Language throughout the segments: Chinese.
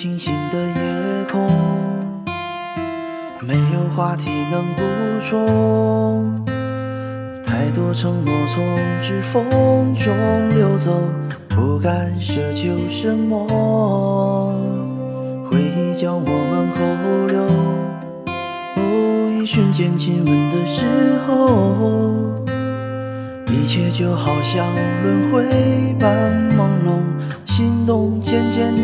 星星的夜空，没有话题能补充，太多承诺从指缝中流走，不敢奢求什么。回忆将我们扣留，哦，一瞬间亲吻的时候，一切就好像轮回般，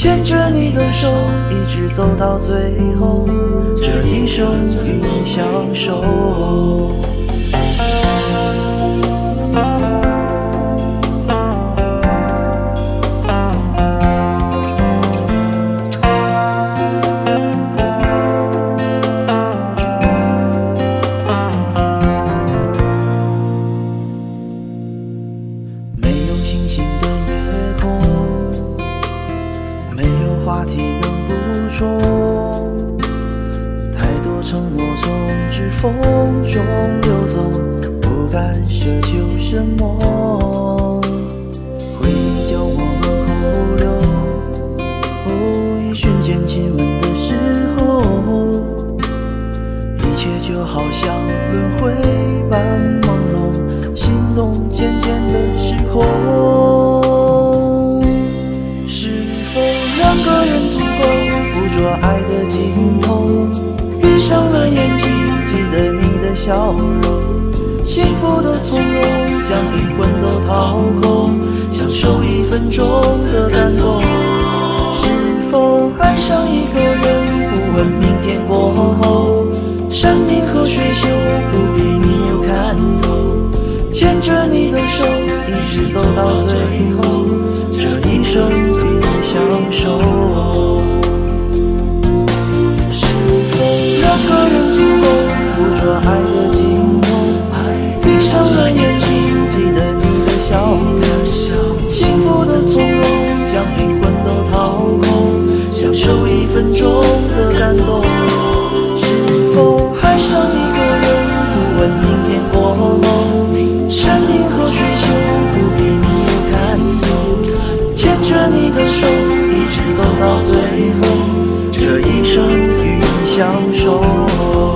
牵着你的手，一直走到最后，这一生与你相守。从指缝中流走，不敢奢求什么。回忆将我们扣留，哦，一瞬间亲吻的时候，一切就好像轮回般朦胧，心动渐笑容。幸福的从容，将灵魂都掏空，享受一分钟的感动。是否爱上一个人，不问明天过后，山明和水秀，不必你有看头。牵着你的手，一直走到最后，着你的手，一直走到最后，这一生与你相守。